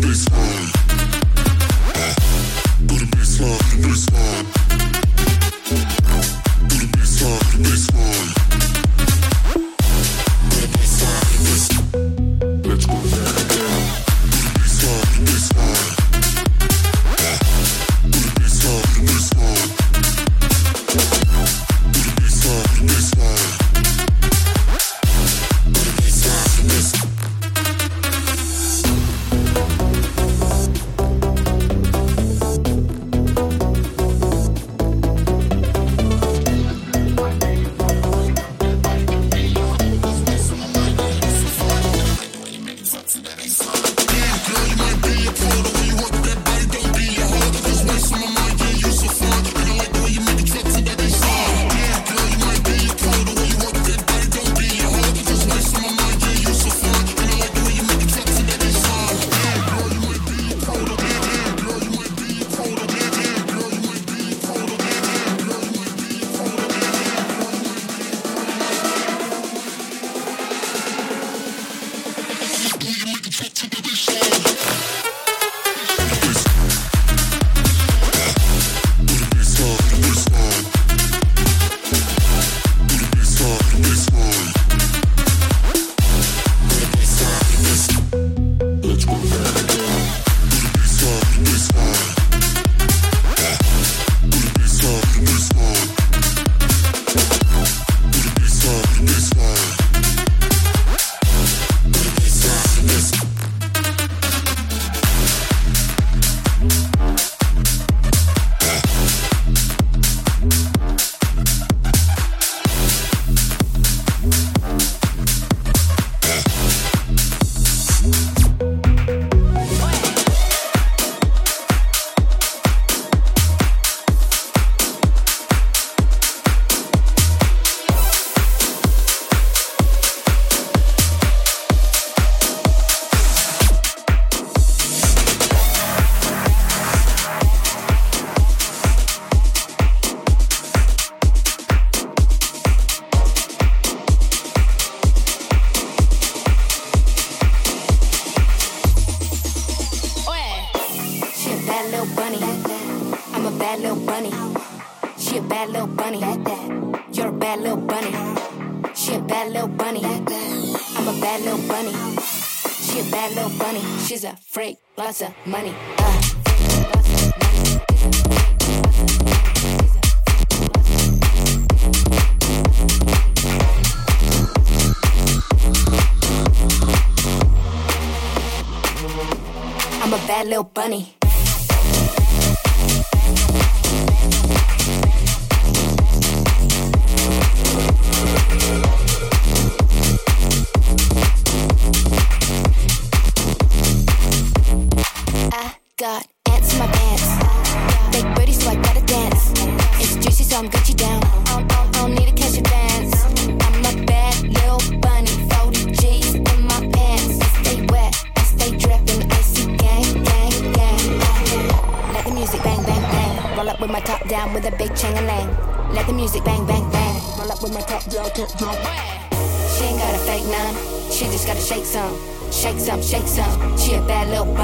this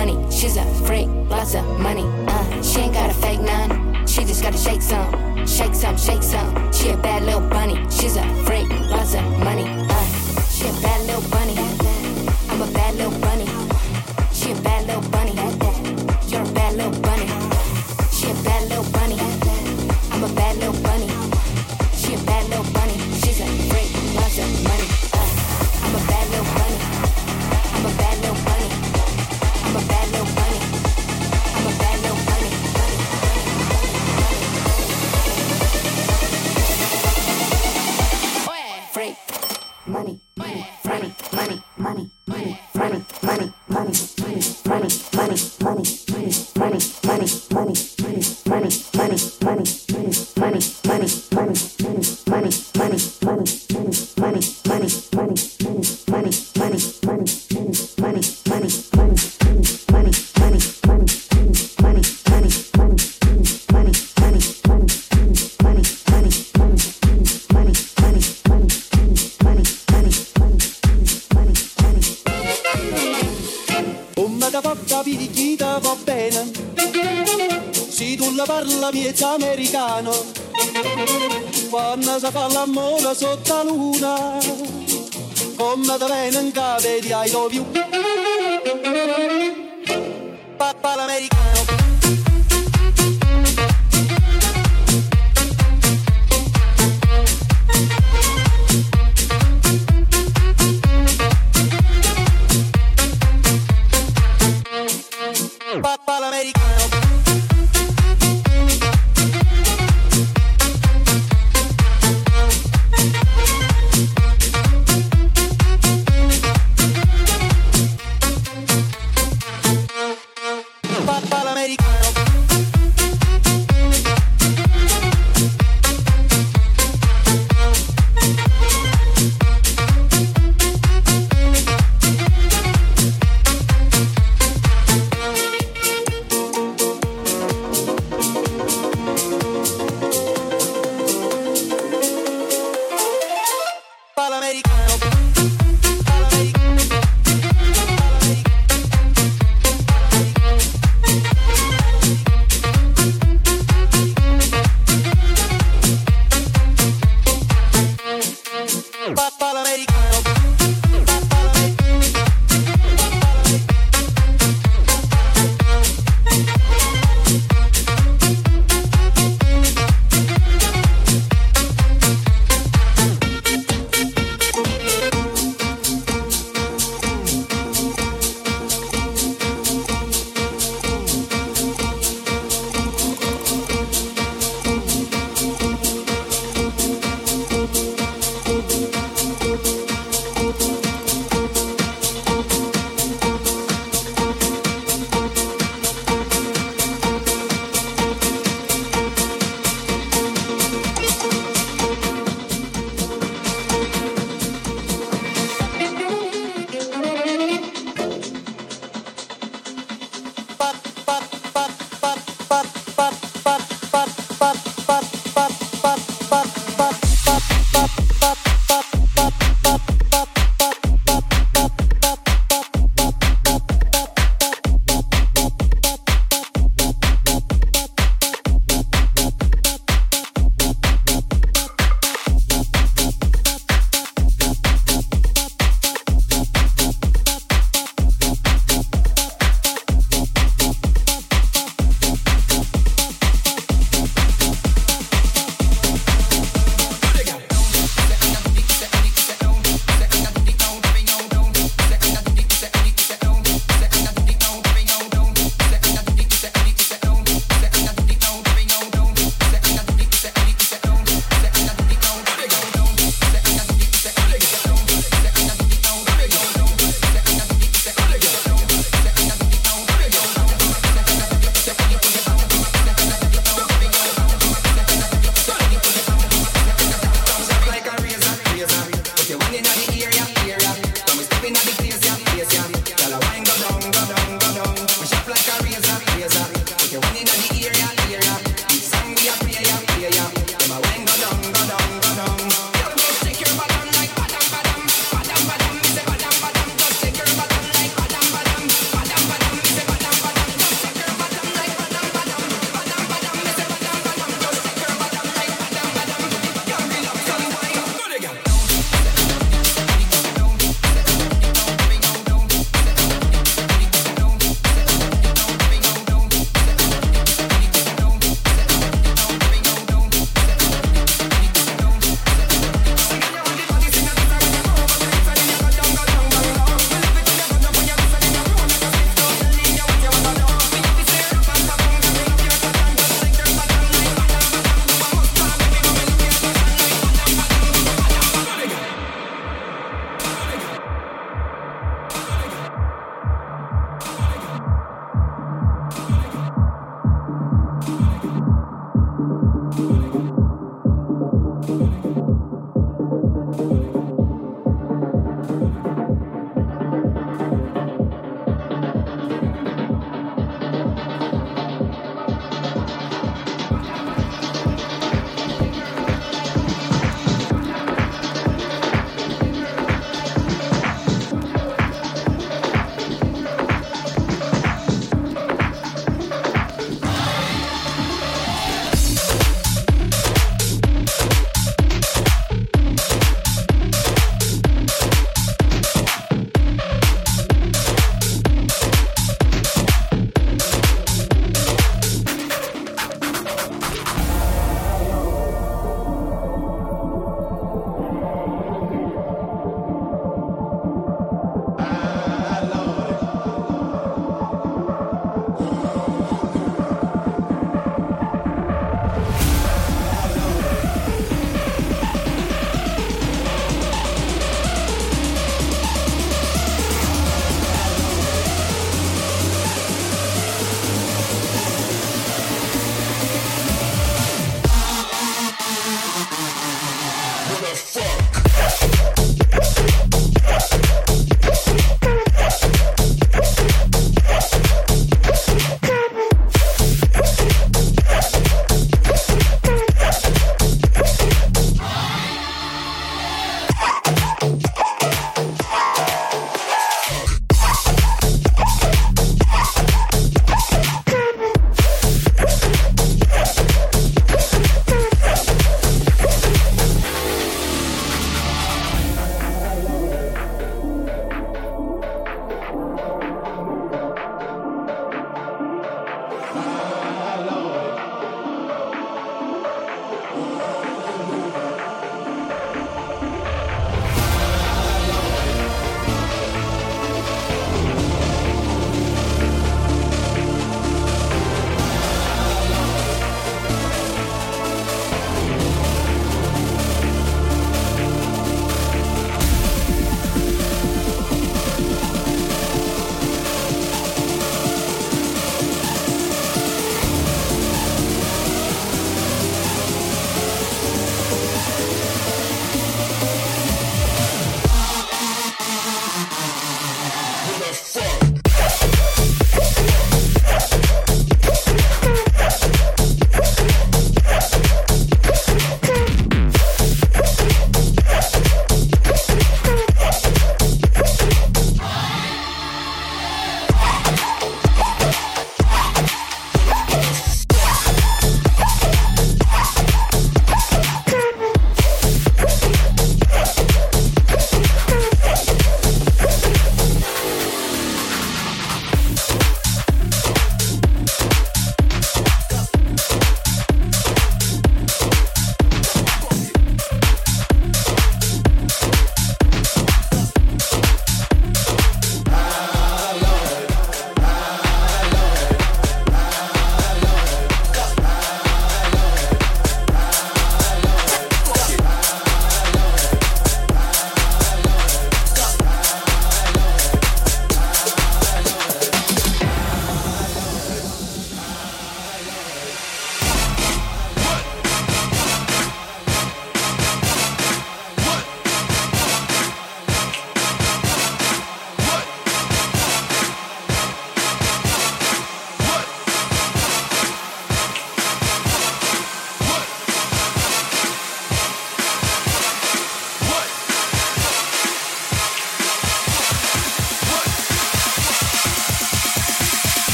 funny. She's a freak, lots of money. Uh, she ain't got a fake none. She just gotta shake some, shake some, shake some. She a bad little bunny. She's a freak, lots of money. Uh, she a bad little bunny. love you.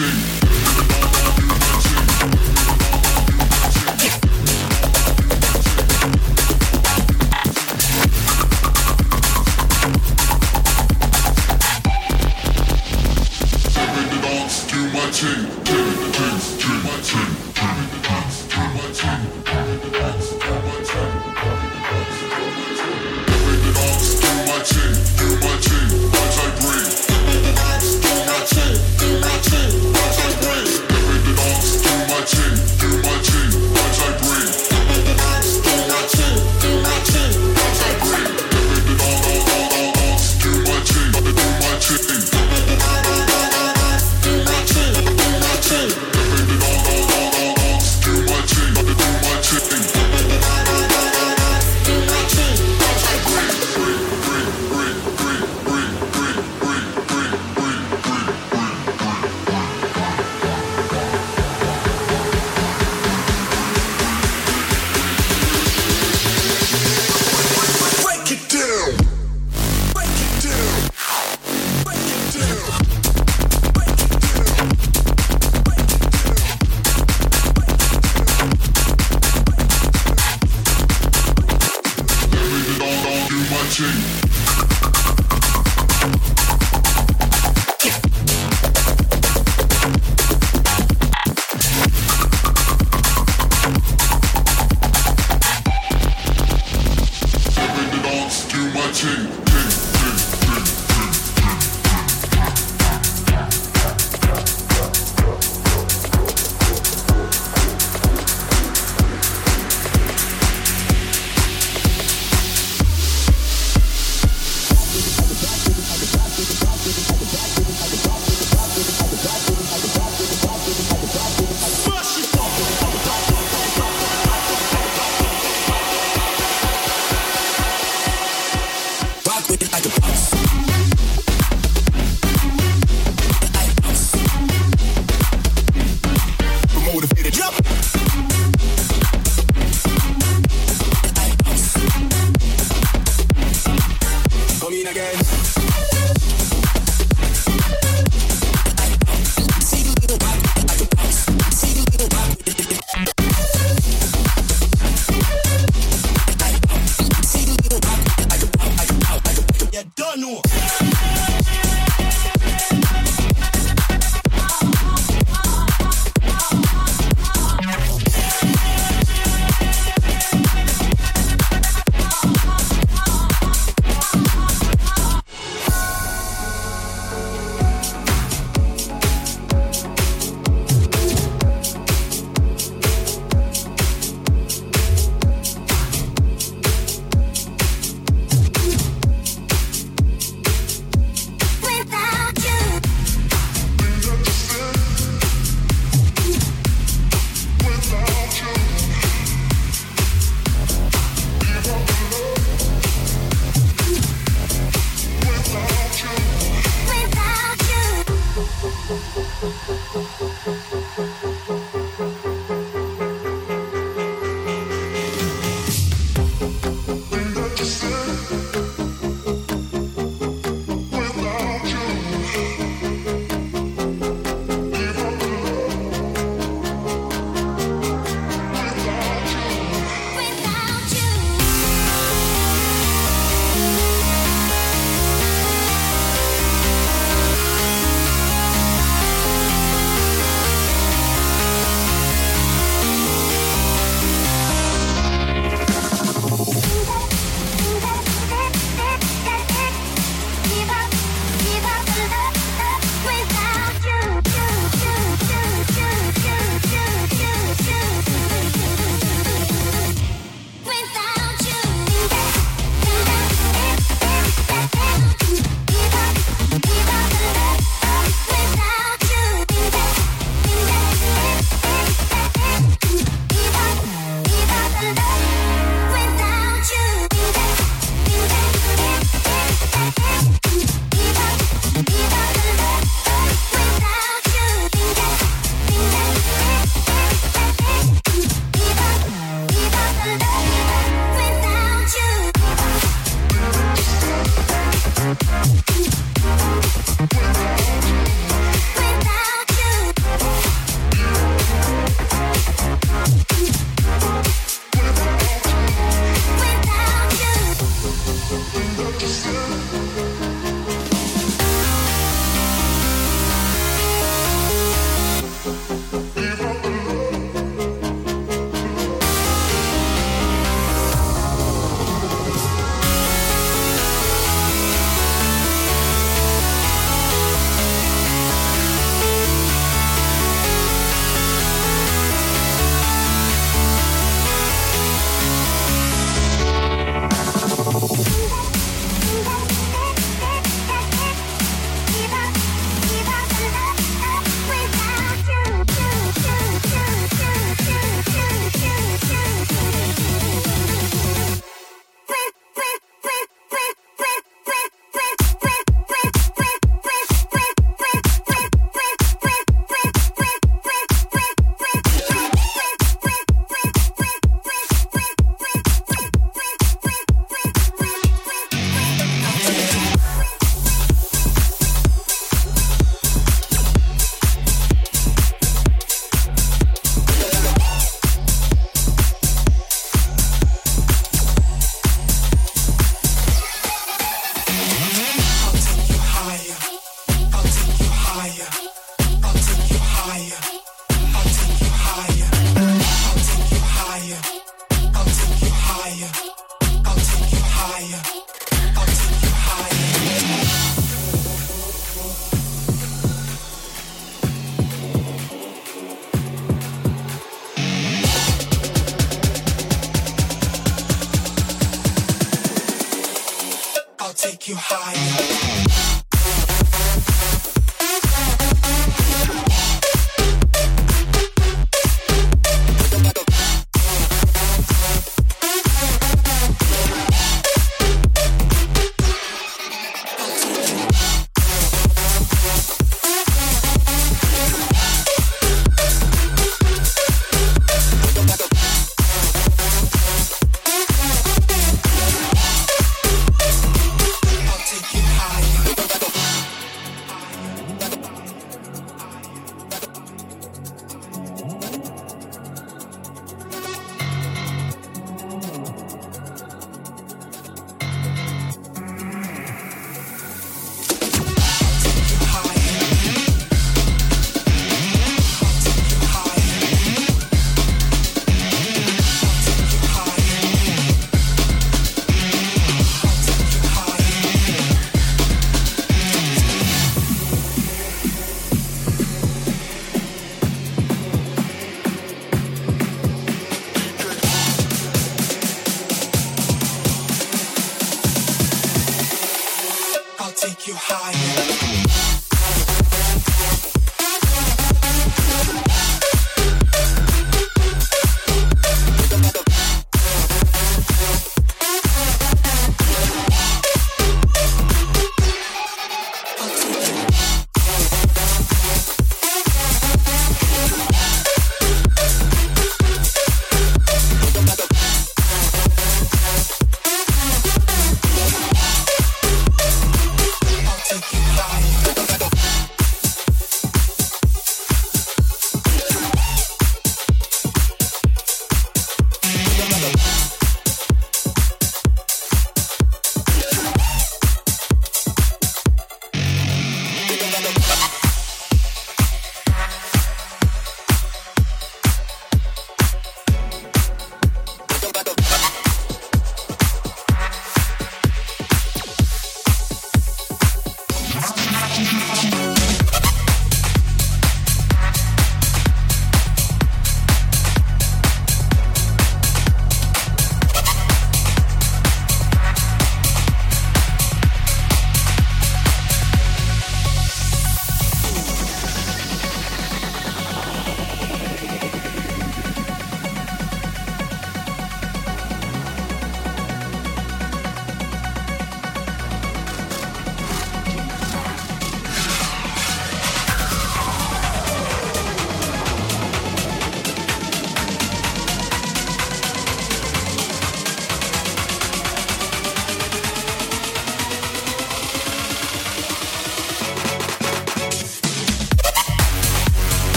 sing.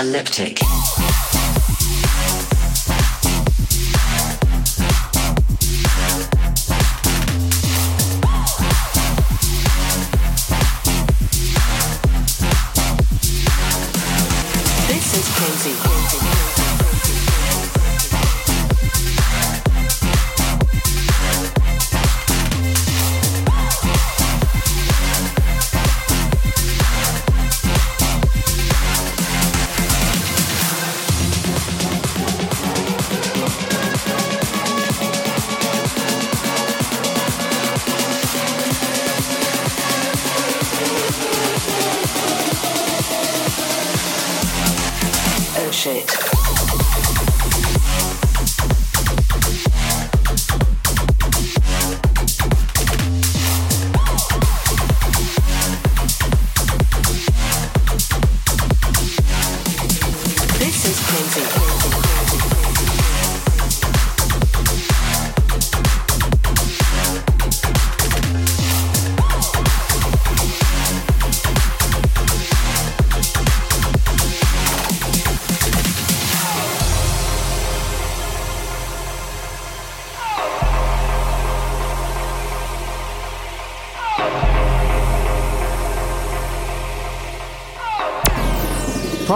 Apocalyptic.